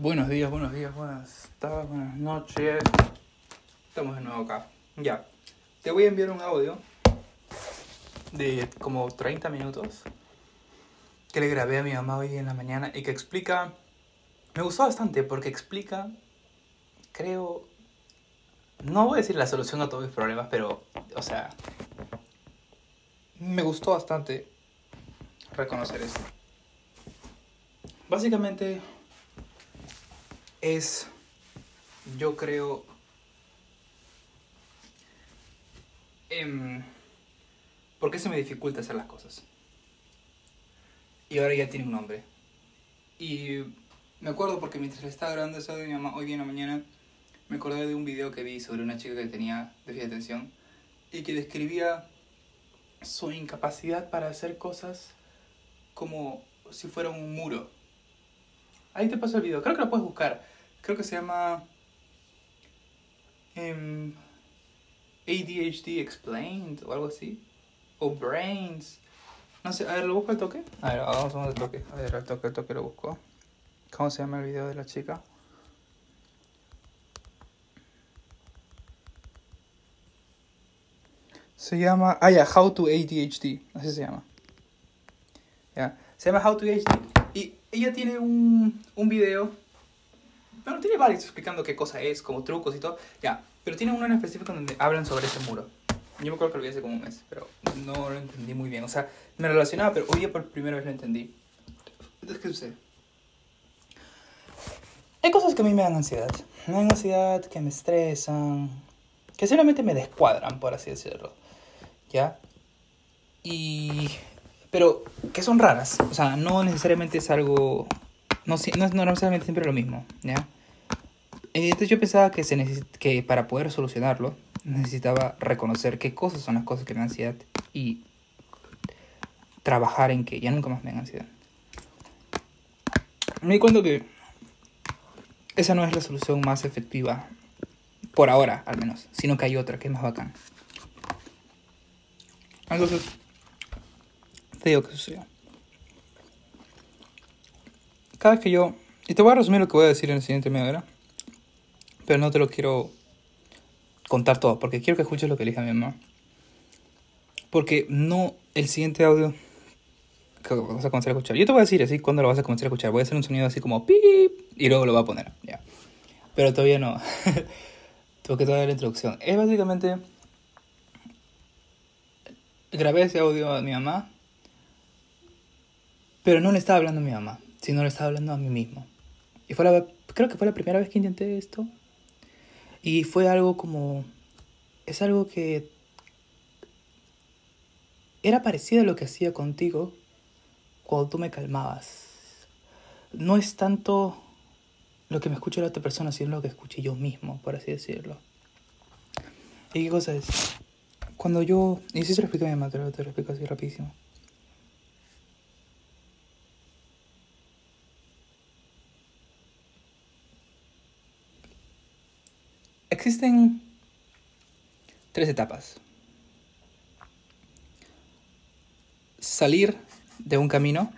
Buenos días, buenos días, buenas tardes, buenas noches. Estamos de nuevo acá. Ya. Te voy a enviar un audio de como 30 minutos que le grabé a mi mamá hoy en la mañana y que explica... Me gustó bastante porque explica, creo... No voy a decir la solución a todos mis problemas, pero, o sea... Me gustó bastante reconocer esto. Básicamente es, yo creo, em, ¿por qué se me dificulta hacer las cosas? Y ahora ya tiene un nombre. Y me acuerdo porque mientras le estaba grabando eso de mi mamá hoy en la mañana, me acordé de un video que vi sobre una chica que tenía déficit de atención y que describía su incapacidad para hacer cosas como si fuera un muro. Ahí te paso el video, creo que lo puedes buscar creo que se llama em, ADHD Explained o algo así. O Brains. No sé, a ver, ¿lo busco al toque? A ver, vamos a ver el toque. A ver, al toque, al toque lo busco. ¿Cómo se llama el video de la chica? Se llama. Ah, ya, How to ADHD. Así se llama. Ya. Se llama How to ADHD. Y ella tiene un, un video bueno, tiene varios explicando qué cosa es, como trucos y todo. Ya, pero tiene uno en específico donde hablan sobre ese muro. Yo me acuerdo que lo vi hace como un mes, pero no lo entendí muy bien. O sea, me relacionaba, pero hoy día por primera vez lo entendí. Entonces, ¿qué sucede? Hay cosas que a mí me dan ansiedad. Me dan ansiedad, que me estresan, que simplemente me descuadran, por así decirlo. ¿Ya? Y... Pero que son raras. O sea, no necesariamente es algo... No, no es necesariamente siempre lo mismo, ¿ya? Entonces yo pensaba que, se que para poder solucionarlo necesitaba reconocer qué cosas son las cosas que me dan ansiedad y trabajar en que ya nunca más me dan ansiedad. Me di cuenta que esa no es la solución más efectiva, por ahora al menos, sino que hay otra que es más bacán. Entonces, te digo que sucedió. Cada vez que yo... Y te voy a resumir lo que voy a decir en el siguiente media hora pero no te lo quiero contar todo, porque quiero que escuches lo que le dije a mi mamá. Porque no el siguiente audio que vas a comenzar a escuchar. Yo te voy a decir así cuando lo vas a comenzar a escuchar. Voy a hacer un sonido así como pip y luego lo voy a poner. Ya. Pero todavía no. Tengo que dar la introducción. Es básicamente. Grabé ese audio a mi mamá. Pero no le estaba hablando a mi mamá, sino le estaba hablando a mí mismo. Y fue la, creo que fue la primera vez que intenté esto. Y fue algo como... Es algo que... Era parecido a lo que hacía contigo cuando tú me calmabas. No es tanto lo que me escucha la otra persona, sino lo que escuché yo mismo, por así decirlo. ¿Y qué cosa es? Cuando yo... Y si se lo explico a mi mamá, te lo, te lo explico así rapidísimo. Existen tres etapas. Salir de un camino,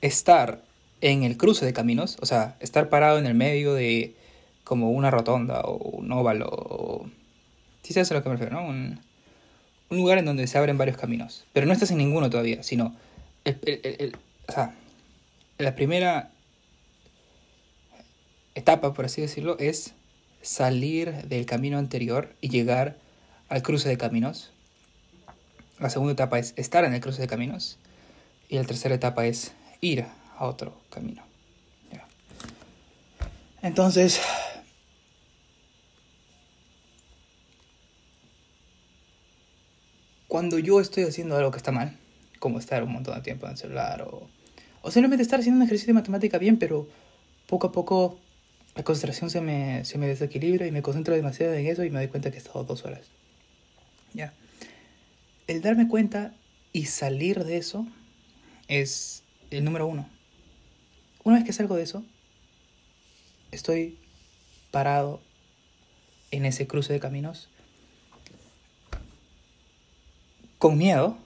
estar en el cruce de caminos, o sea, estar parado en el medio de como una rotonda o un óvalo, si sabes a lo que me refiero, ¿no? Un, lugar en donde se abren varios caminos, pero no estás en ninguno todavía, sino o sea, la primera etapa, por así decirlo, es salir del camino anterior y llegar al cruce de caminos. La segunda etapa es estar en el cruce de caminos. Y la tercera etapa es ir a otro camino. Entonces, cuando yo estoy haciendo algo que está mal, como estar un montón de tiempo en el celular o, o simplemente estar haciendo un ejercicio de matemática bien, pero poco a poco la concentración se me, se me desequilibra y me concentro demasiado en eso y me doy cuenta que he estado dos horas. Ya. El darme cuenta y salir de eso es el número uno. Una vez que salgo de eso, estoy parado en ese cruce de caminos con miedo,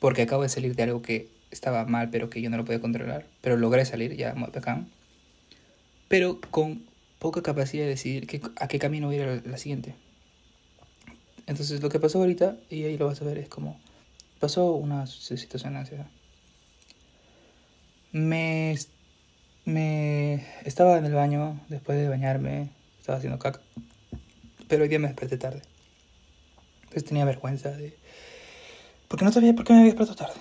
porque acabo de salir de algo que estaba mal, pero que yo no lo podía controlar, pero logré salir ya, muy pero con poca capacidad de decidir qué, a qué camino ir a la siguiente. Entonces lo que pasó ahorita, y ahí lo vas a ver, es como pasó una situación de ansiedad. Me, estaba en el baño después de bañarme, estaba haciendo caca, pero hoy día me desperté tarde. Entonces tenía vergüenza de... Porque no sabía por qué me había despertado tarde.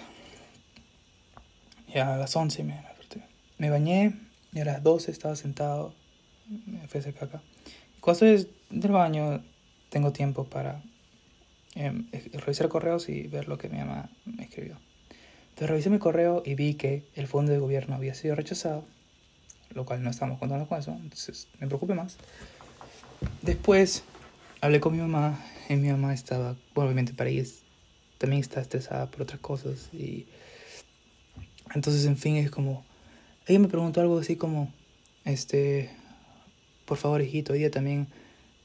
Ya a las 11 me desperté. Me bañé y a las 12 estaba sentado. Me fui a hacer caca. Cuando estoy del baño tengo tiempo para eh, revisar correos y ver lo que mi mamá me escribió. Entonces revisé mi correo y vi que el fondo de gobierno había sido rechazado, lo cual no estamos contando con eso, entonces me preocupé más. Después hablé con mi mamá y mi mamá estaba, bueno, obviamente para ella también está estresada por otras cosas y entonces en fin es como, ella me preguntó algo así como, este, por favor hijito, ella también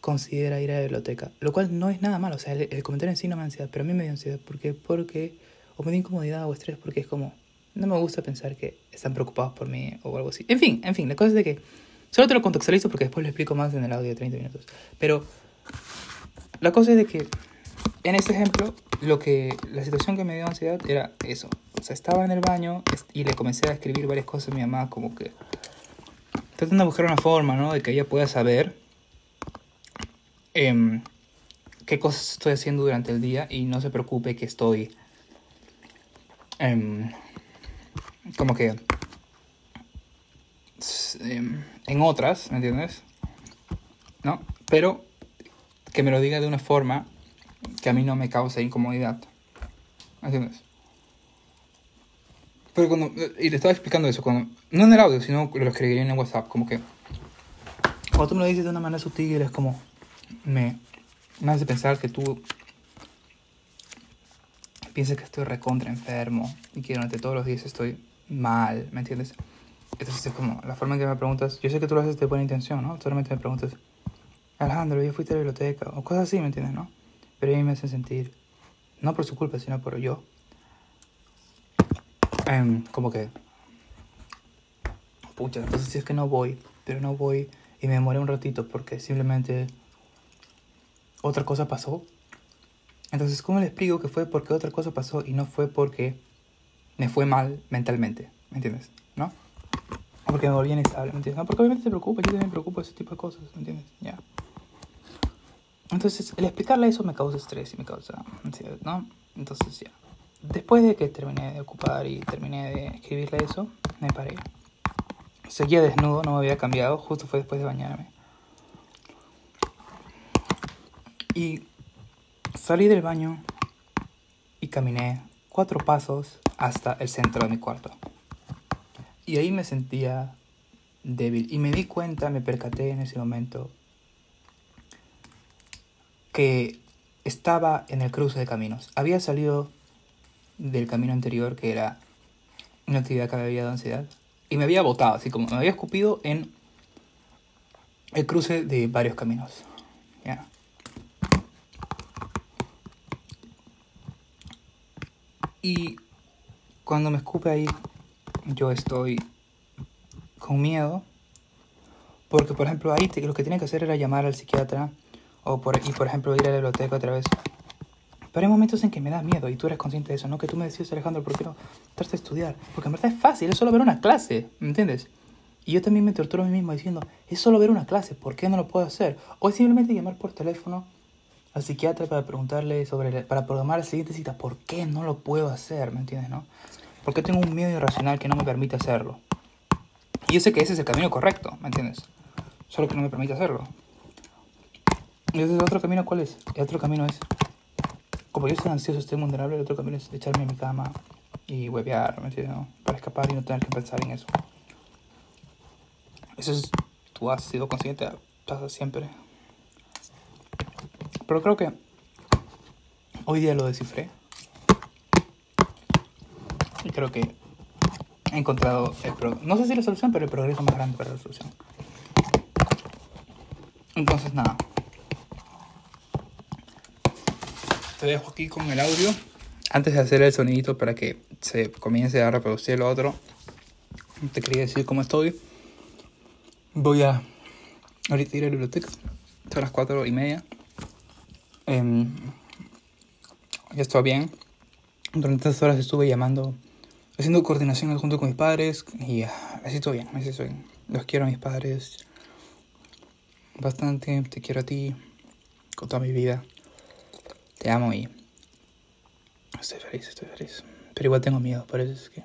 considera ir a la biblioteca, lo cual no es nada malo, o sea, el, comentario en sí no me da ansiedad, pero a mí me dio ansiedad, porque, porque, o me dio incomodidad o estrés, porque es como, no me gusta pensar que están preocupados por mí o algo así. En fin, en fin, la cosa es de que, solo te lo contextualizo porque después lo explico más en el audio de 30 minutos, pero la cosa es de que, en este ejemplo, lo que, la situación que me dio ansiedad era eso, estaba en el baño y le comencé a escribir varias cosas a mi mamá, como que, tratando de buscar una forma, ¿no? De que ella pueda saber Em, qué cosas estoy haciendo durante el día y no se preocupe que estoy em, como que em, en otras, ¿me entiendes? ¿No? Pero que me lo diga de una forma que a mí no me cause incomodidad. ¿Me entiendes? Pero cuando, y le estaba explicando eso, cuando, no en el audio, sino lo escribí en WhatsApp, como que cuando tú me lo dices de una manera sutil, es como, me, me hace pensar que tú piensas que estoy recontra enfermo y que durante todos los días estoy mal, ¿me entiendes? Entonces es como la forma en que me preguntas, yo sé que tú lo haces de buena intención, ¿no? Solamente me preguntas, Alejandro, yo fuiste a la biblioteca, o cosas así, ¿me entiendes, no? Pero a mí me hacen sentir, no por su culpa, sino por yo, em, como que, pucha, entonces si es que no voy, pero no voy y me demoré un ratito porque simplemente otra cosa pasó. Entonces, ¿cómo le explico que fue porque otra cosa pasó y no fue porque me fue mal mentalmente? ¿Me entiendes? ¿No? O porque me volví inestable, ¿me entiendes? No, porque obviamente te preocupa, yo también me preocupo de ese tipo de cosas, ¿me entiendes? Ya. Entonces, el explicarle eso me causa estrés y me causa ansiedad, ¿no? Entonces, ya. Después de que terminé de ocupar y terminé de escribirle eso, me paré. Seguía desnudo, no me había cambiado, justo fue después de bañarme. Y salí del baño y caminé cuatro pasos hasta el centro de mi cuarto. Y ahí me sentía débil. Y me di cuenta, me percaté en ese momento que estaba en el cruce de caminos. Había salido del camino anterior, que era una actividad que había dado ansiedad, y me había botado, así como me había escupido en el cruce de varios caminos. ¿ya? Y cuando me escupe ahí, yo estoy con miedo. Porque, por ejemplo, ahí lo que tiene que hacer era llamar al psiquiatra o por, y, por ejemplo, ir a la biblioteca otra vez. Pero hay momentos en que me da miedo y tú eres consciente de eso, ¿no? Que tú me decías, Alejandro, ¿por qué no trate de estudiar? Porque en verdad es fácil, es solo ver una clase, ¿me entiendes? Y yo también me torturo a mí mismo diciendo, es solo ver una clase, ¿por qué no lo puedo hacer? O simplemente llamar por teléfono al psiquiatra para preguntarle sobre, para programar la siguiente cita, ¿por qué no lo puedo hacer? ¿Me entiendes, no? Porque tengo un miedo irracional que no me permite hacerlo. Y yo sé que ese es el camino correcto, ¿me entiendes? Solo que no me permite hacerlo. Y ese otro camino, ¿cuál es? El otro camino es, como yo estoy ansioso, estoy vulnerable, el otro camino es echarme en mi cama y huevear, ¿me? Para escapar y no tener que pensar en eso. Eso es, tú has sido consciente, pasa siempre. Pero creo que hoy día lo descifré. Y creo que he encontrado el no sé si la solución, pero el progreso más grande para la solución. Entonces nada. Te dejo aquí con el audio. Antes de hacer el sonidito para que se comience a reproducir lo otro, te quería decir cómo estoy. Voy a ahorita ir a la biblioteca. Son las cuatro y media. Em, ya estoy bien. Durante estas horas estuve llamando, haciendo coordinación junto con mis padres y ah, así estoy bien, así estoy bien. Los quiero a mis padres bastante, te quiero a ti con toda mi vida. Te amo y estoy feliz, estoy feliz. Pero igual tengo miedo, por eso es que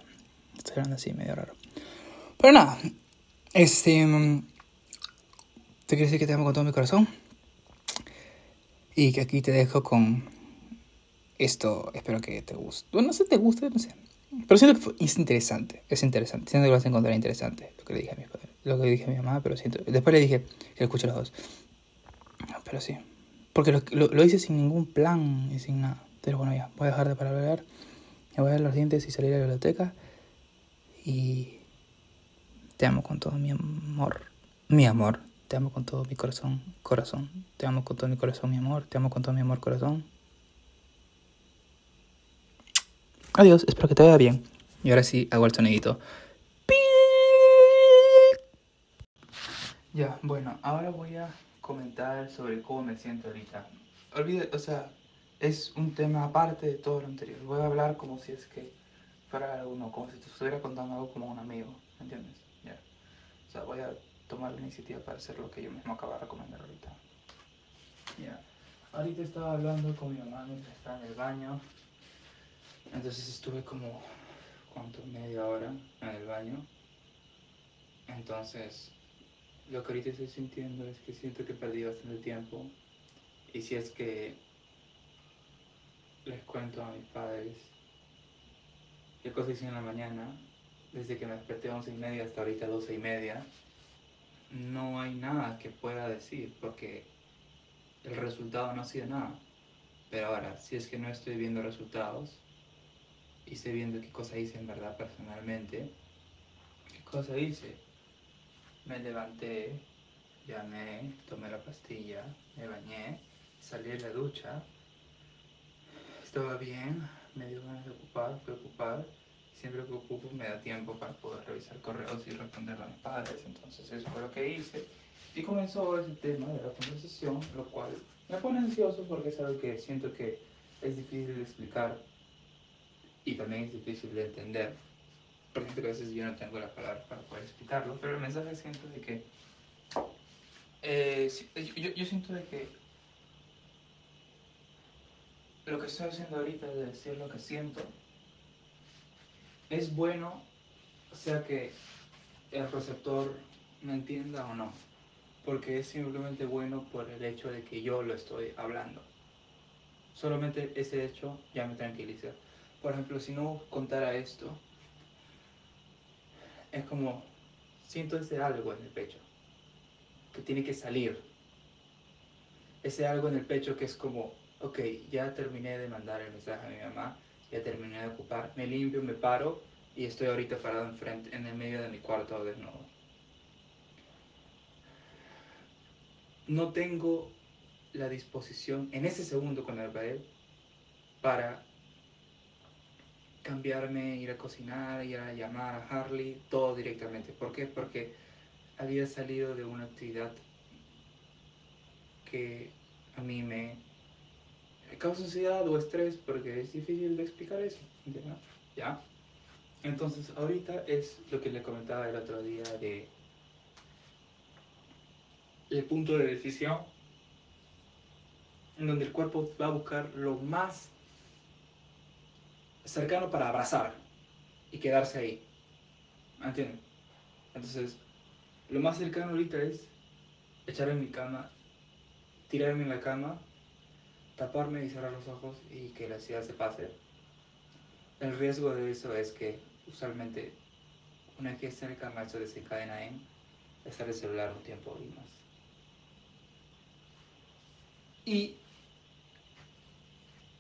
estoy hablando así medio raro. Pero nada, este... Te quiero decir que te amo con todo mi corazón. Y que aquí te dejo con esto. Espero que te guste. Bueno, no sé te guste, no sé. Pero siento que es interesante. Es interesante. Siento que lo vas a encontrar interesante. Lo que le dije a mi padre. Lo que le dije a mi mamá, pero siento. Después le dije que escuche los dos. Pero sí. Porque lo, lo, hice sin ningún plan y sin nada. Pero bueno, ya. Voy a dejar de para hablar. Me voy a ver los dientes y salir a la biblioteca. Y. Te amo con todo mi amor. Mi amor. Te amo con todo mi corazón, corazón. Te amo con todo mi corazón, mi amor. Te amo con todo mi amor, corazón. Adiós, espero que te vaya bien. Y ahora sí, hago el sonidito. Ya, bueno, ahora voy a comentar sobre cómo me siento ahorita. Olvide, o sea, es un tema aparte de todo lo anterior. Voy a hablar como si es que fuera uno, como si te estuviera contando algo como un amigo, ¿entiendes? Ya. O sea, voy a tomar la iniciativa para hacer lo que yo mismo acabo de recomendar ahorita. Ya, ahorita estaba hablando con mi mamá mientras estaba en el baño. Entonces estuve como, ¿cuánto? Media hora en el baño. Entonces, lo que ahorita estoy sintiendo es que siento que perdí bastante tiempo. Y si es que les cuento a mis padres qué cosas hice en la mañana, desde que me desperté a once y media hasta ahorita doce y media, no hay nada que pueda decir porque el resultado no ha sido nada. Pero ahora, si es que no estoy viendo resultados y estoy viendo qué cosa hice en verdad personalmente, ¿qué cosa hice? Me levanté, llamé, tomé la pastilla, me bañé, salí de la ducha, estaba bien, me dio ganas de ocupar, preocupar siempre que ocupo me da tiempo para poder revisar correos y responder a mis padres. Entonces eso fue lo que hice. Y comenzó ese tema de la conversación, lo cual me pone ansioso porque es algo que siento que es difícil de explicar y también es difícil de entender. Porque a veces yo no tengo la palabra para poder explicarlo, pero el mensaje siento de que... Eh, yo, yo siento de que lo que estoy haciendo ahorita es decir lo que siento es bueno, sea que el receptor me entienda o no, porque es simplemente bueno por el hecho de que yo lo estoy hablando. Solamente ese hecho ya me tranquiliza. Por ejemplo, si no contara esto, es como siento ese algo en el pecho que tiene que salir. Ese algo en el pecho que es como, ok, ya terminé de mandar el mensaje a mi mamá, ya terminé de ocupar, me limpio, me paro y estoy ahorita parado enfrente, en el medio de mi cuarto desnudo. No tengo la disposición en ese segundo con el pared para cambiarme, ir a cocinar, ir a llamar a Harley, todo directamente. ¿Por qué? Porque había salido de una actividad que a mí me causa ansiedad o estrés porque es difícil de explicar eso, ¿Ya? Entonces, ahorita es lo que le comentaba el otro día de el punto de decisión en donde el cuerpo va a buscar lo más cercano para abrazar y quedarse ahí. ¿Entienden? Entonces, lo más cercano ahorita es echarme en mi cama, tirarme en la cama taparme y cerrar los ojos y que la ansiedad se pase. El riesgo de eso es que usualmente una vez que está en el cama eso desencadena en estar el celular un tiempo y más. Y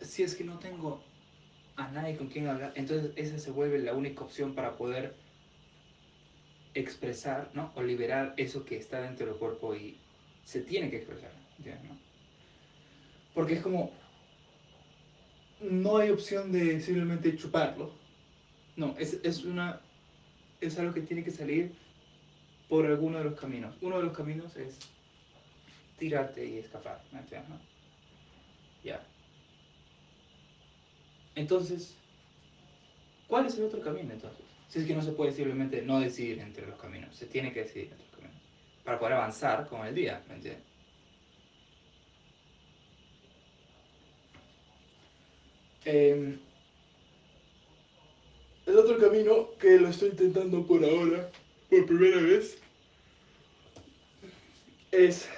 si es que no tengo a nadie con quien hablar, entonces esa se vuelve la única opción para poder expresar ¿no? o liberar eso que está dentro del cuerpo y se tiene que expresar. ¿no? Porque es como, no hay opción de simplemente chuparlo. No, es, es, una, es algo que tiene que salir por alguno de los caminos. Uno de los caminos es tirarte y escapar. Ya. Entonces, ¿cuál es el otro camino entonces? Si es que no se puede simplemente no decidir entre los caminos, se tiene que decidir entre los caminos para poder avanzar con el día, ¿me entiendes? Eh, el otro camino que lo estoy intentando por ahora, por primera vez, es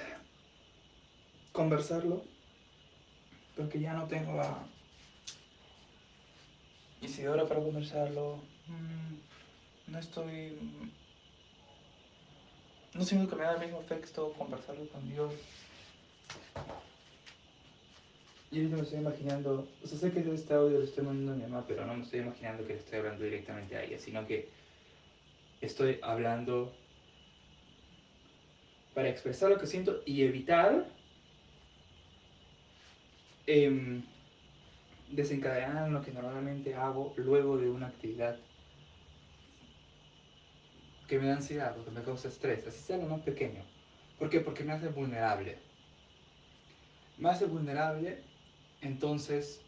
conversarlo, porque ya no tengo a Isidora para conversarlo. Mm, no estoy... No siento que me da el mismo efecto conversarlo con Dios. Y ahorita me estoy imaginando, o sea, sé que este audio lo estoy mandando a mi mamá, pero no me estoy imaginando que le estoy hablando directamente a ella, sino que estoy hablando para expresar lo que siento y evitar eh, desencadenar lo que normalmente hago luego de una actividad que me da ansiedad o que me causa estrés, así sea lo más pequeño. ¿Por qué? Porque me hace vulnerable. Me hace vulnerable entonces,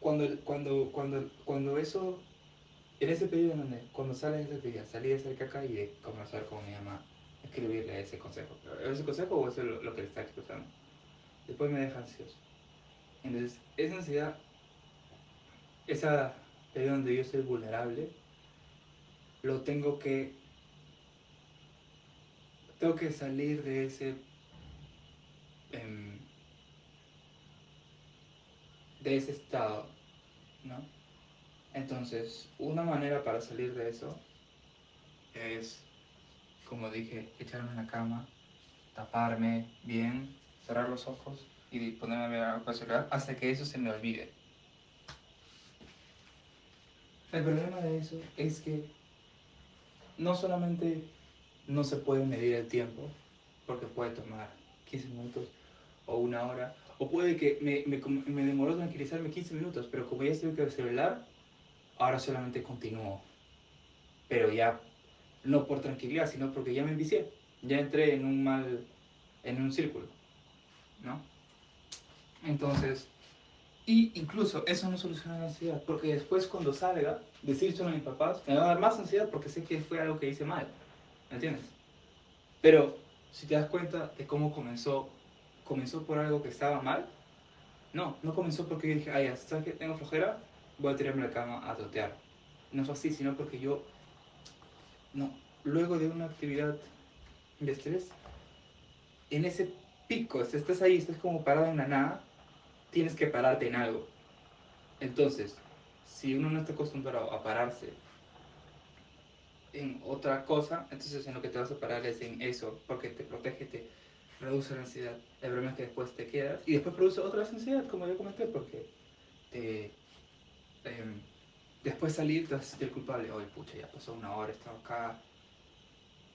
cuando, cuando, cuando, cuando eso, en ese periodo donde, cuando sale ese día, salí de hacer caca y de conversar con mi mamá, escribirle ese consejo. ¿Ese consejo o eso es lo, lo que le está expresando? Después me deja ansioso. Entonces, esa ansiedad, esa periodo donde yo soy vulnerable, lo tengo que, tengo que salir de ese... Em, de ese estado, ¿no? Entonces, una manera para salir de eso es, como dije, echarme en la cama, taparme bien, cerrar los ojos y ponerme a ver algo celular hasta que eso se me olvide. El problema de eso es que no solamente no se puede medir el tiempo, porque puede tomar 15 minutos o una hora o puede que me, me, me demoró tranquilizarme 15 minutos, pero como ya estoy con el celular, ahora solamente continúo. Pero ya, no por tranquilidad, sino porque ya me envicié. Ya entré en un mal, en un círculo. ¿No? Entonces, y incluso eso no soluciona la ansiedad, porque después cuando salga, decírselo a mis papás, me va a dar más ansiedad porque sé que fue algo que hice mal. ¿Me entiendes? Pero si te das cuenta de cómo comenzó comenzó por algo que estaba mal. No, no comenzó porque dije, ay, ¿sabes que tengo flojera? Voy a tirarme la cama a trotear. No fue así, sino porque yo, no, luego de una actividad de estrés, en ese pico, estás ahí, estás como parado en la nada, tienes que pararte en algo. Entonces, si uno no está acostumbrado a pararse en otra cosa, entonces en lo que te vas a parar es en eso, porque te protege, te, reduce la ansiedad. El problema es que después te quedas y después produce otra ansiedad, como yo comenté, porque te, em, después salir te vas a sentir culpable. Oye, pucha, ya pasó una hora, estaba acá.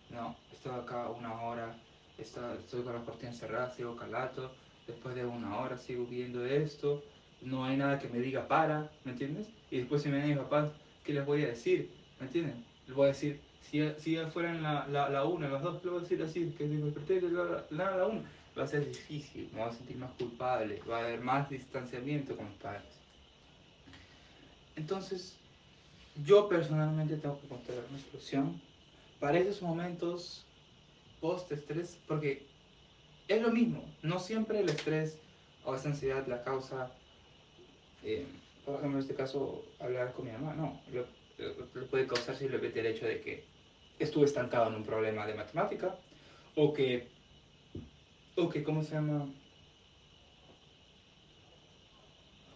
No, estaba acá una hora, estoy con las cortinas cerradas, sigo calato. Después de una hora sigo viendo esto. No hay nada que me diga para, ¿me entiendes? Y después si me ven mis papás, ¿qué les voy a decir? ¿Me entienden? Les voy a decir, si, si fueran la, la, la una, las dos, lo voy a decir así, que me desperté la, la, la una, va a ser difícil, me voy a sentir más culpable, va a haber más distanciamiento con mis padres. Entonces, yo personalmente tengo que encontrar una solución para esos momentos post-estrés, porque es lo mismo, no siempre el estrés o esa ansiedad la causa, eh, por ejemplo, en este caso, hablar con mi mamá, no, lo, lo puede causar simplemente el hecho de que estuve estancado en un problema de matemática, o que, o que, ¿cómo se llama?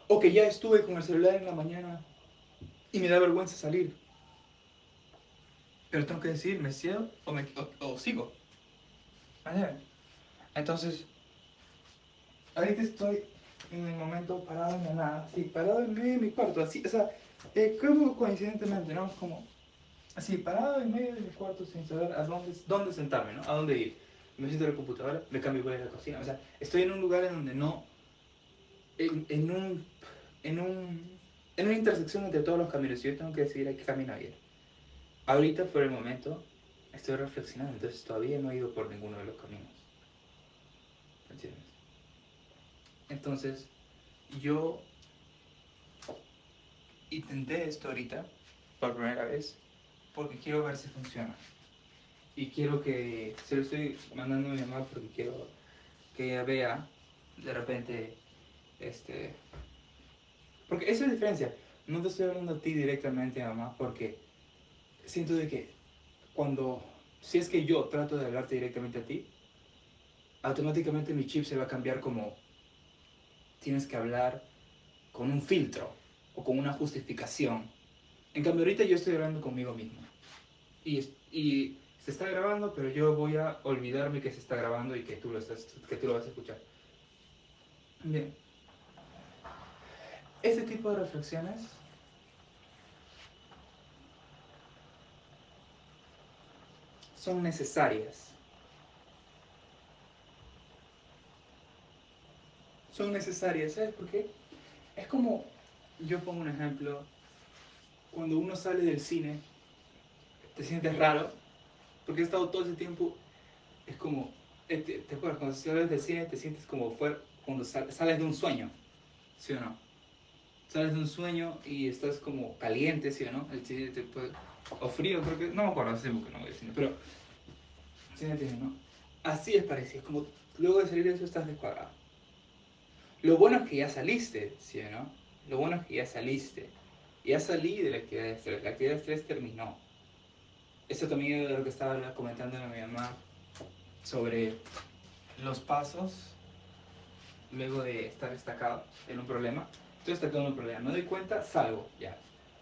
O que ya estuve con el celular en la mañana y me da vergüenza salir. Pero tengo que decir, ¿me cierro o, me, o, sigo? Entonces, ahorita estoy en el momento parado en la nada, sí, parado en medio de mi cuarto, así, o sea, eh, coincidentemente, ¿no? Como así, parado en medio de mi cuarto sin saber a dónde, dónde sentarme, ¿no? A dónde ir. Me siento en la computadora, me cambio voy a la cocina. O sea, estoy en un lugar en donde no... En, un... En un... En una intersección entre todos los caminos. Yo tengo que decidir a qué camino ir. Ahorita fue el momento estoy reflexionando, entonces todavía no he ido por ninguno de los caminos. ¿Entiendes? Entonces, yo intenté esto ahorita, por primera vez, porque quiero ver si funciona. Y quiero que, se lo estoy mandando a mi mamá porque quiero que ella vea de repente, este, porque esa es la diferencia. No te estoy hablando a ti directamente, mamá, porque siento de que cuando, si es que yo trato de hablarte directamente a ti, automáticamente mi chip se va a cambiar como tienes que hablar con un filtro o con una justificación. En cambio, ahorita yo estoy hablando conmigo mismo. Y, y se está grabando, pero yo voy a olvidarme que se está grabando y que tú lo, estás, que tú lo vas a escuchar. Bien. Este tipo de reflexiones son necesarias. Son necesarias, ¿sabes por qué? Es como, yo pongo un ejemplo, cuando uno sale del cine, te sientes raro, porque he estado todo ese tiempo, es como, eh, ¿te, te acuerdas? Cuando sales del cine te sientes como fuera, cuando sales de un sueño, ¿sí o no? Sales de un sueño y estás como caliente, ¿sí o no? El cine te puede, o frío, creo que, no me acuerdo, hace porque no voy al cine, pero, ¿sí me entiendes, no? Así es parecido, como luego de salir de eso estás descuadrado. Lo bueno es que ya saliste, ¿sí o no? Lo bueno es que ya saliste. Ya salí de la actividad de estrés. La actividad de estrés terminó. Eso también es lo que estaba comentando a mi mamá sobre los pasos luego de estar destacado en un problema. Estoy destacado en un problema. Me doy cuenta, salgo ya.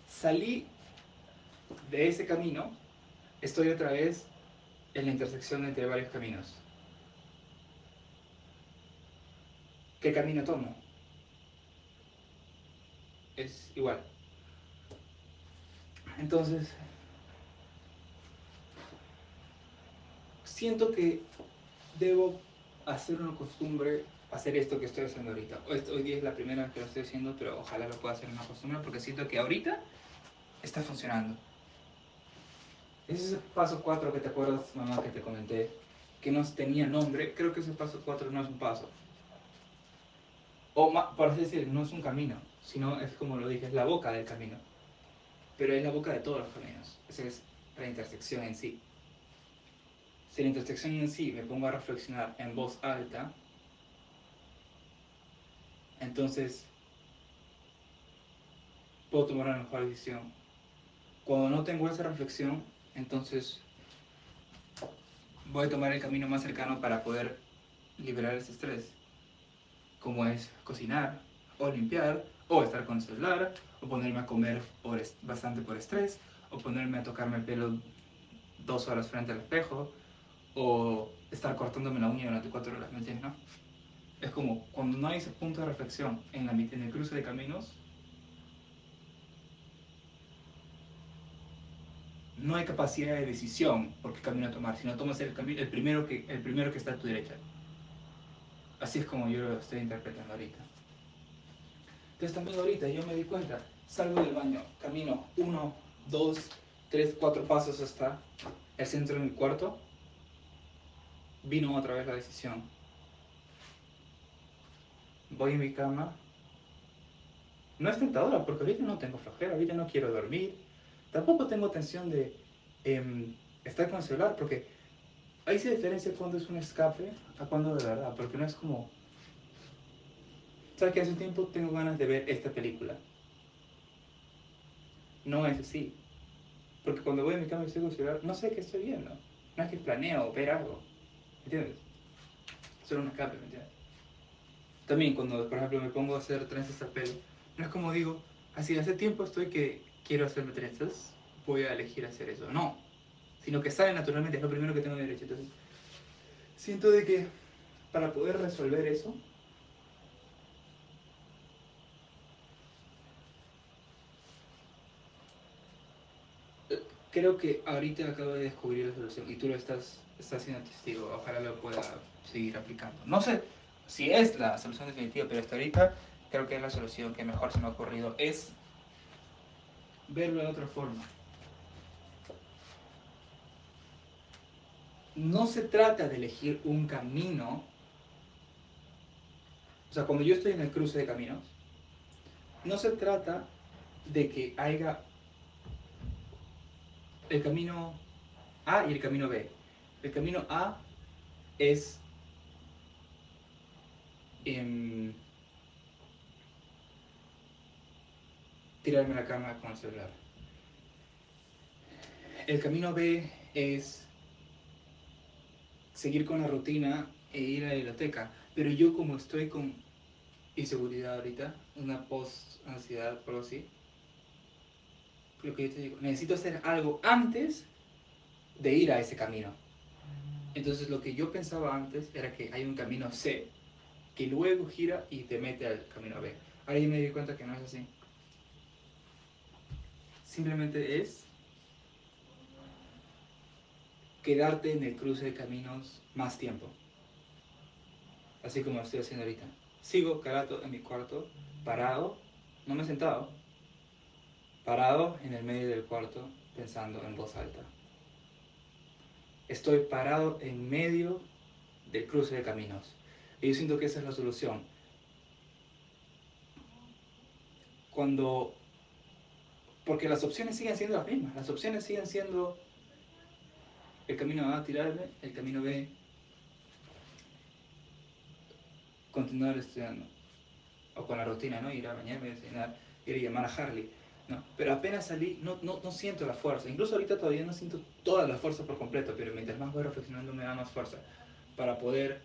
Salí de ese camino, estoy otra vez en la intersección entre varios caminos. ¿Qué camino tomo? Es igual. Entonces, siento que debo hacer una costumbre hacer esto que estoy haciendo ahorita. Hoy día es la primera vez que lo estoy haciendo, pero ojalá lo pueda hacer una costumbre porque siento que ahorita está funcionando. Ese es el paso 4 que te acuerdas, mamá, que te comenté, que no tenía nombre. Creo que ese paso 4 no es un paso. O, por así decir, no es un camino, sino es como lo dije, es la boca del camino. Pero es la boca de todos los caminos. Esa es la intersección en sí. Si la intersección en sí me pongo a reflexionar en voz alta, entonces puedo tomar una mejor decisión. Cuando no tengo esa reflexión, entonces voy a tomar el camino más cercano para poder liberar ese estrés, como es cocinar, o limpiar, o estar con el celular, o ponerme a comer por bastante por estrés, o ponerme a tocarme el pelo dos horas frente al espejo, o estar cortándome la uña durante cuatro horas, ¿me entiendes? No? Es como cuando no hay ese punto de reflexión en, la, en el cruce de caminos, no hay capacidad de decisión por qué camino tomar, sino tomas el, camino, el, primero que, el primero que está a tu derecha. Así es como yo lo estoy interpretando ahorita. Entonces también ahorita yo me di cuenta, salgo del baño, camino uno, dos, tres, cuatro pasos hasta el centro de mi cuarto, vino otra vez la decisión voy a mi cama. No es tentadora, porque ahorita no tengo flojera, ahorita no quiero dormir. Tampoco tengo tensión de em, estar con el celular, porque ahí se diferencia cuando es un escape a cuando de verdad, porque no es como... ¿Sabes que hace tiempo tengo ganas de ver esta película? No es así. Porque cuando voy a mi cama y estoy con el celular, no sé qué estoy viendo. No es que planeo ver algo. ¿Entiendes? Solo un escape, ¿me entiendes? También cuando, por ejemplo, me pongo a hacer trenzas al pelo, no es como digo, así hace tiempo estoy que quiero hacerme trenzas, voy a elegir hacer eso. No, sino que sale naturalmente, es lo primero que tengo derecho. Entonces, siento de que para poder resolver eso, creo que ahorita acabo de descubrir la solución y tú lo estás, estás siendo testigo. Ojalá lo pueda seguir aplicando. No sé, si es la solución definitiva, pero hasta ahorita creo que es la solución que mejor se me ha ocurrido, es verlo de otra forma. No se trata de elegir un camino. O sea, cuando yo estoy en el cruce de caminos, no se trata de que haya el camino A y el camino B. El camino A es em, tirarme la cama con el celular. El camino B es seguir con la rutina e ir a la biblioteca. Pero yo como estoy con inseguridad ahorita, una post-ansiedad, por así, lo que yo te digo, necesito hacer algo antes de ir a ese camino. Entonces lo que yo pensaba antes era que hay un camino C, que luego gira y te mete al camino B. Ahora yo me di cuenta que no es así. Simplemente es quedarte en el cruce de caminos más tiempo. Así como lo estoy haciendo ahorita. Sigo carato en mi cuarto, parado, no me he sentado, parado en el medio del cuarto pensando en voz alta. Estoy parado en medio del cruce de caminos. Y yo siento que esa es la solución. Cuando... Porque las opciones siguen siendo las mismas. Las opciones siguen siendo el camino A, tirarme, el camino B, continuar estudiando. O con la rutina, ¿no? Ir a bañarme, desayunar, ir a llamar a Harley. No, pero apenas salí, no, no, no siento la fuerza. Incluso ahorita todavía no siento toda la fuerza por completo, pero mientras más voy reflexionando me da más fuerza para poder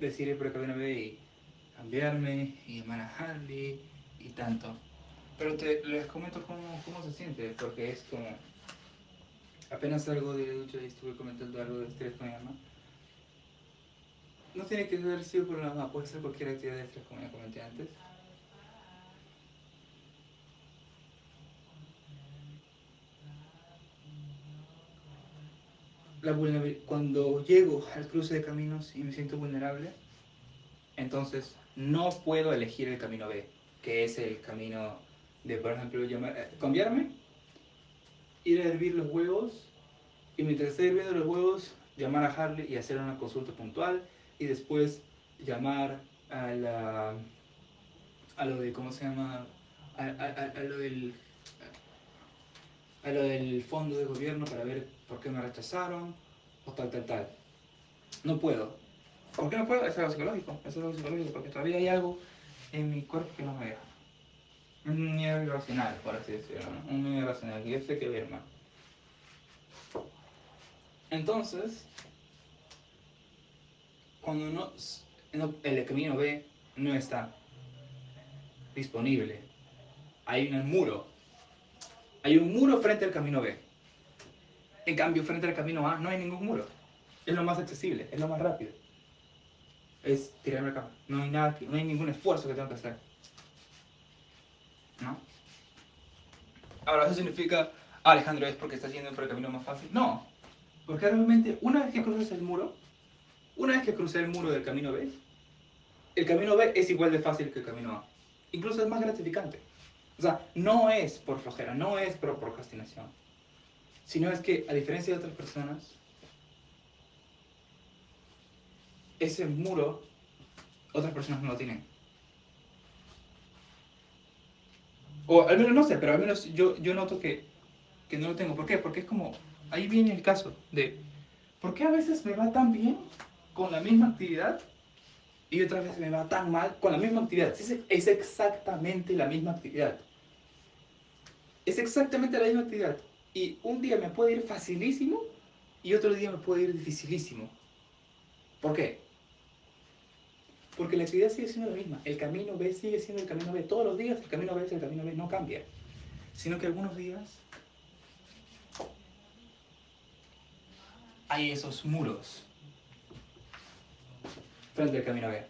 decir por el camino B y cambiarme y llamar a Harley y tanto. Pero te, les comento cómo, cómo se siente, porque es como apenas salgo de ducha y estuve comentando algo de estrés con mi mamá. No tiene que ser sido por la mamá, puede ser cualquier actividad de estrés como ya comenté antes. La cuando llego al cruce de caminos y me siento vulnerable, entonces no puedo elegir el camino B, que es el camino de, por ejemplo, llamar, eh, cambiarme ir a hervir los huevos y mientras esté hirviendo los huevos, llamar a Harley y hacer una consulta puntual y después llamar a la a lo de cómo se llama a, lo del a lo del fondo de gobierno para ver por qué me rechazaron o tal tal tal. No puedo. ¿por qué no puedo? es algo psicológico es algo psicológico porque todavía hay algo en mi cuerpo que no me deja un miedo irracional, por así decirlo, un miedo irracional, y yo sé que más. Entonces, cuando no, el camino B no está disponible, hay un muro, hay un muro frente al camino B. En cambio, frente al camino A no hay ningún muro. Es lo más accesible, es lo más rápido. Es tirarme la. No hay nada, no hay ningún esfuerzo que tengo que hacer. ¿No? Ahora, ¿eso significa, Alejandro, es porque estás yendo por el camino más fácil? No, porque realmente una vez que cruzas el muro, una vez que crucé el muro del camino B, el camino B es igual de fácil que el camino A. Incluso es más gratificante. O sea, no es por flojera, no es por procrastinación, sino es que, a diferencia de otras personas, ese muro otras personas no lo tienen. O al menos no sé, pero al menos yo, yo noto que, que no lo tengo. ¿Por qué? Porque es como, ahí viene el caso de, ¿por qué a veces me va tan bien con la misma actividad y otras veces me va tan mal con la misma actividad? Es, exactamente la misma actividad. Es exactamente la misma actividad. Y un día me puede ir facilísimo y otro día me puede ir dificilísimo. ¿Por qué? Porque la actividad sigue siendo la misma. El camino B sigue siendo el camino B. Todos los días el camino B es el camino B. No cambia. Sino que algunos días hay esos muros frente al camino B.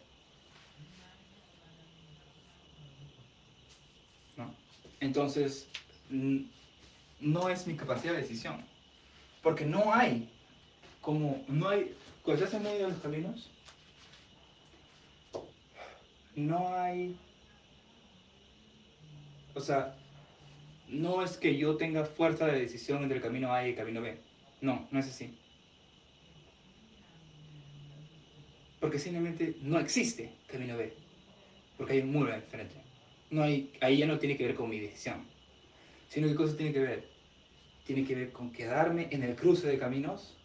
¿No? Entonces, no es mi capacidad de decisión. Porque no hay, como, no hay, cuando estás en medio de los caminos, no hay... O sea, no es que yo tenga fuerza de decisión entre el camino A y el camino B. No, no es así. Porque simplemente no existe camino B. Porque hay un muro enfrente. No hay, ahí ya no tiene que ver con mi decisión. Sino que cosa tiene que ver. Tiene que ver con quedarme en el cruce de caminos.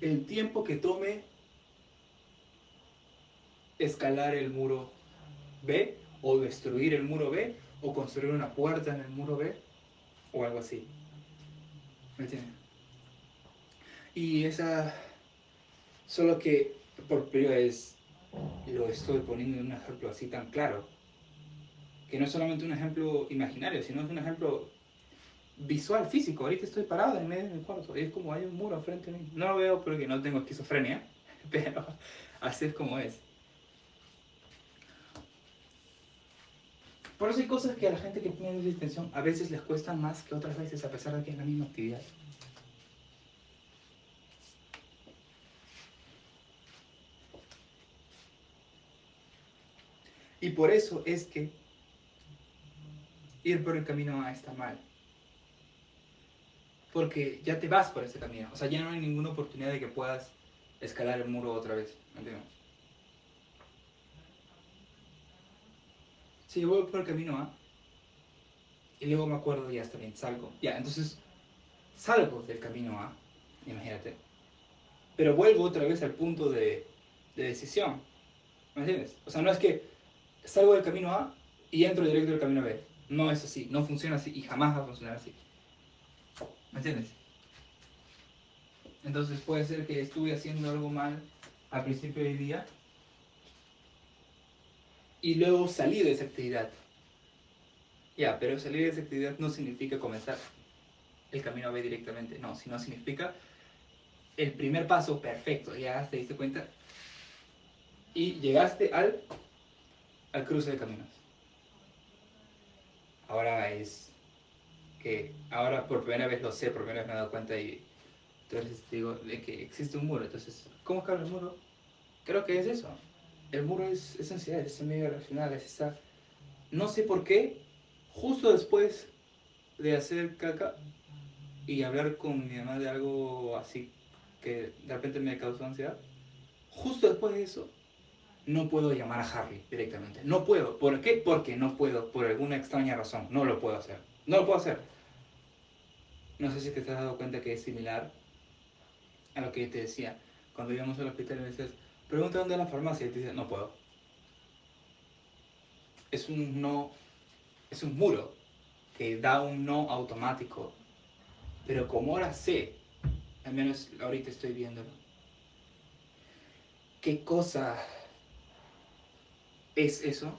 El tiempo que tome escalar el muro B o destruir el muro B o construir una puerta en el muro B o algo así. ¿Me entiendes? Y esa, solo que por primera vez lo estoy poniendo en un ejemplo así tan claro, que no es solamente un ejemplo imaginario, sino es un ejemplo visual, físico. Ahorita estoy parado en medio de mi cuarto y es como hay un muro enfrente de mí. No lo veo porque no tengo esquizofrenia, pero así es como es. Por eso hay cosas que a la gente que tiene distensión a veces les cuestan más que otras veces, a pesar de que es la misma actividad. Y por eso es que ir por el camino A está mal. Porque ya te vas por ese camino. O sea, ya no hay ninguna oportunidad de que puedas escalar el muro otra vez. ¿Entiendes? Si yo voy por el camino A y luego me acuerdo, ya está bien, salgo. Ya, entonces salgo del camino A, imagínate. Pero vuelvo otra vez al punto de, de decisión. ¿Me entiendes? O sea, no es que salgo del camino A y entro directo del camino B. No es así, no funciona así y jamás va a funcionar así. ¿Me entiendes? Entonces puede ser que estuve haciendo algo mal al principio del día y luego salí de esa actividad. Ya, pero salir de esa actividad no significa comenzar el camino a B directamente, no, sino significa el primer paso perfecto, ya te diste cuenta y llegaste al, al cruce de caminos. Ahora es que, ahora por primera vez lo sé, por primera vez me he dado cuenta y entonces digo de que existe un muro, entonces, ¿cómo cabe el muro? Creo que es eso el muro es, esencial, es medio racional, es esa... No sé por qué, justo después de hacer caca y hablar con mi mamá de algo así que de repente me causó ansiedad, justo después de eso, no puedo llamar a Harry directamente. No puedo. ¿Por qué? Porque no puedo, por alguna extraña razón. No lo puedo hacer. No lo puedo hacer. No sé si te has dado cuenta que es similar a lo que yo te decía. Cuando íbamos al hospital me decías, Pregunta dónde es la farmacia y te dice, no puedo. Es un no, es un muro que da un no automático. Pero como ahora sé, al menos ahorita estoy viéndolo, qué cosa es eso.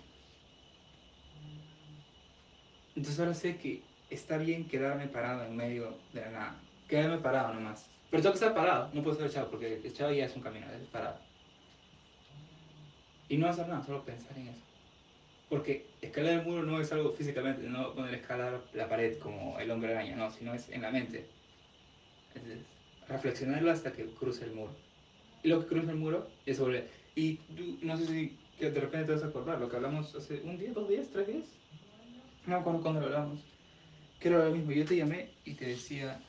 Entonces ahora sé que está bien quedarme parado en medio de la nada. Quedarme parado nomás. Pero tengo que estar parado, no puedo estar echado porque echado ya es un camino, es parado. Y no hacer nada, solo pensar en eso. Porque escalar el muro no es algo físicamente, no poner escalar la pared como el hombre araña, no, sino es en la mente. Es reflexionarlo hasta que cruce el muro. Y lo que cruza el muro es sobre... Y tú, no sé si que de repente te vas a acordar, lo que hablamos hace un día, dos días, tres días. No me acuerdo cuándo lo hablamos. Que era lo mismo. Yo te llamé y te decía,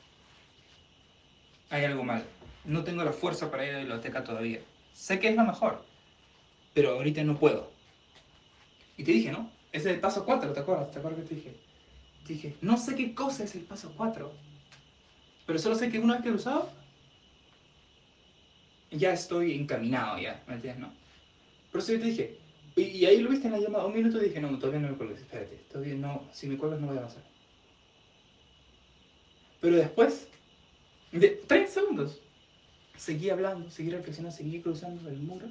hay algo mal. No tengo la fuerza para ir a la biblioteca todavía. Sé que es lo mejor pero ahorita no puedo. Y te dije, ¿no? Ese es el paso 4, ¿te acuerdas? ¿Te acuerdas que te dije? Te dije, no sé qué cosa es el paso 4, pero solo sé que una vez que lo he usado, ya estoy encaminado, ya, ¿me entiendes? No. Pero eso yo te dije, y, ahí lo viste en la llamada, un minuto y dije, no, todavía no me cuelgues, espérate, todavía no, si me cuelgas no voy a avanzar. Pero después, de 30 segundos, seguí hablando, seguí reflexionando, seguí cruzando el muro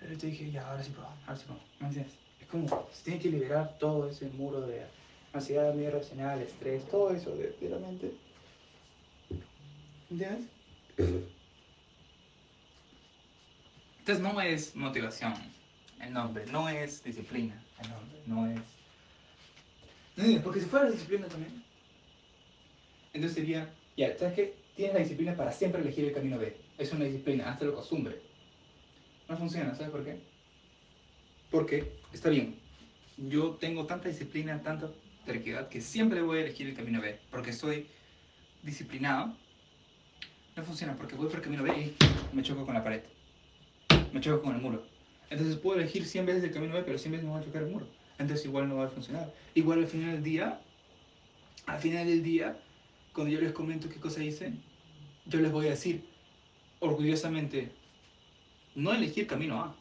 pero te dije, ya, ahora sí puedo, ahora sí puedo. ¿Me entiendes? Es como, se tiene que liberar todo ese muro de ansiedad, miedo racional, estrés, todo eso de, de la mente. ¿Entiendes? Entonces no es motivación el nombre, no es disciplina el nombre, no es... Porque si fuera disciplina también, entonces sería, ya, ¿sabes qué? Tienes la disciplina para siempre elegir el camino B. Es una disciplina, hazte lo costumbre. No funciona, ¿sabes por qué? Porque, está bien, yo tengo tanta disciplina, tanta terquedad, que siempre voy a elegir el camino B, porque soy disciplinado, no funciona porque voy por el camino B y me choco con la pared. Me choco con el muro. Entonces puedo elegir 100 veces el camino B, pero 100 veces me voy a chocar el muro. Entonces igual no va a funcionar. Igual al final del día, al final del día, cuando yo les comento qué cosa hice, yo les voy a decir orgullosamente, no elegí el camino A.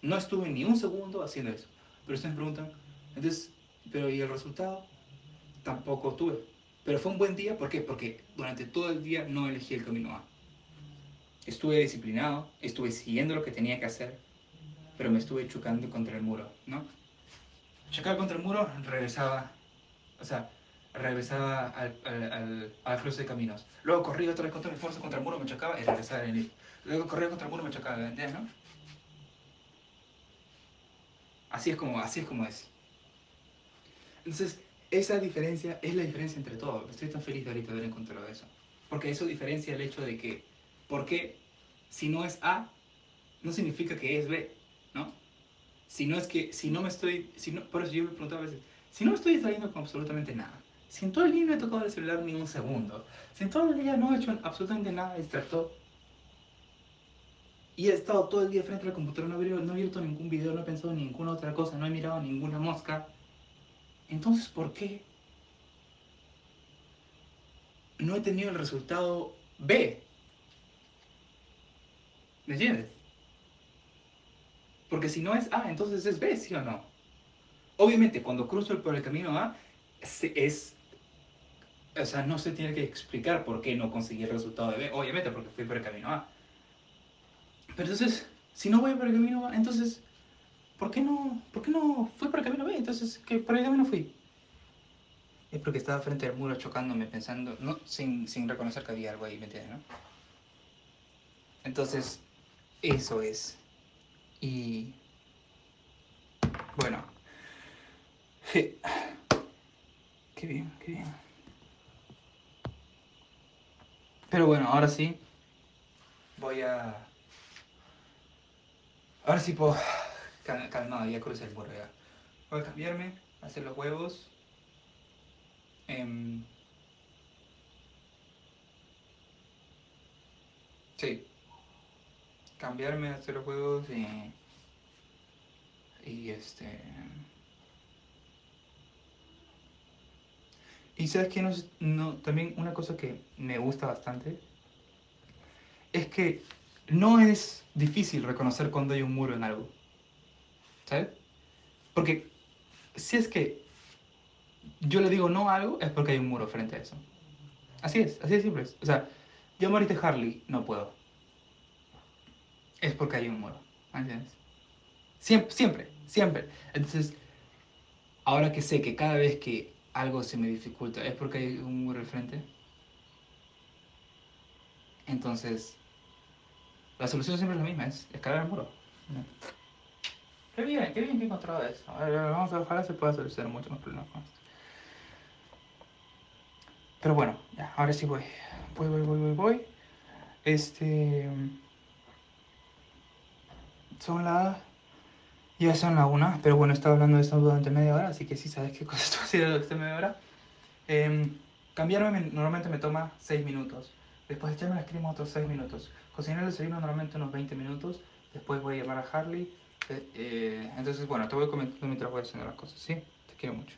No estuve ni un segundo haciendo eso. Pero ustedes me preguntan, entonces, pero ¿y el resultado? Tampoco tuve. Pero fue un buen día, ¿por qué? Porque durante todo el día no elegí el camino A. Estuve disciplinado, estuve siguiendo lo que tenía que hacer, pero me estuve chocando contra el muro, ¿no? Chocaba contra el muro, regresaba, o sea, regresaba al, al, de caminos. Luego corría otra vez contra mi fuerza contra el muro, me chocaba y regresaba en el Luego corría contra el muro, me chocaba, ¿entiendes, no? Así es como, así es como es. Entonces, esa diferencia es la diferencia entre todos. Estoy tan feliz de ahorita haber encontrado eso. Porque eso diferencia el hecho de que, porque si no es A, no significa que es B, ¿no? Si no es que, si no me estoy, si no, por eso yo me preguntaba a veces, si no me estoy distrayendo con absolutamente nada, si en todo el día no he tocado el celular ni un segundo, si en todo el día no he hecho absolutamente nada distractor, y he estado todo el día frente a la no he, no abierto ningún video, no he pensado en ninguna otra cosa, no he mirado ninguna mosca, entonces, ¿por qué no he tenido el resultado B? ¿Me entiendes? Porque si no es A, entonces es B, ¿sí o no? Obviamente, cuando cruzo por el camino A, es, o sea, no se tiene que explicar por qué no conseguí el resultado de B, obviamente, porque fui por el camino A. Pero entonces, si no voy por el camino A, entonces ¿por qué no, por qué no fui por el camino B? Entonces, ¿qué, ¿por qué camino fui? Es porque estaba frente al muro chocándome, pensando, no, sin, sin reconocer que había algo ahí, ¿me entiendes, no? Entonces, eso es. Y. Bueno. Qué bien, qué bien. Pero bueno, ahora sí. Voy a. Ahora sí puedo calmado, ya crucé el muro ya. Voy a cambiarme, hacer los huevos. Eh, sí. Cambiarme, hacer los huevos y... Y este... Y sabes que no, no, también una cosa que me gusta bastante es que no es difícil reconocer cuando hay un muro en algo. ¿Sabes? Porque si es que yo le digo no a algo, es porque hay un muro frente a eso. Así es, así de simple. O sea, yo de Harley no puedo. Es porque hay un muro. ¿Entiendes? Siempre, siempre, siempre. Entonces, ahora que sé que cada vez que algo se me dificulta es porque hay un muro al frente, entonces la solución siempre es la misma, es escalar el muro. Qué bien, qué bien que encontrado eso. Vamos a ojalá se pueda solucionar mucho más problemas con esto. Pero bueno, ya, ahora sí voy. Voy, voy, voy, voy, voy. Este. Son las. Ya son las una, pero bueno, he estado hablando de esto durante media hora, así que sí sabes qué cosa estoy haciendo durante media hora. Eh, cambiarme normalmente me toma 6 minutos. Después echarme la crema otros 6 minutos. Cocinar el desayuno normalmente unos 20 minutos. Después voy a llamar a Harley eh, entonces, bueno, te voy comentando mientras voy haciendo las cosas, ¿sí? Te quiero mucho.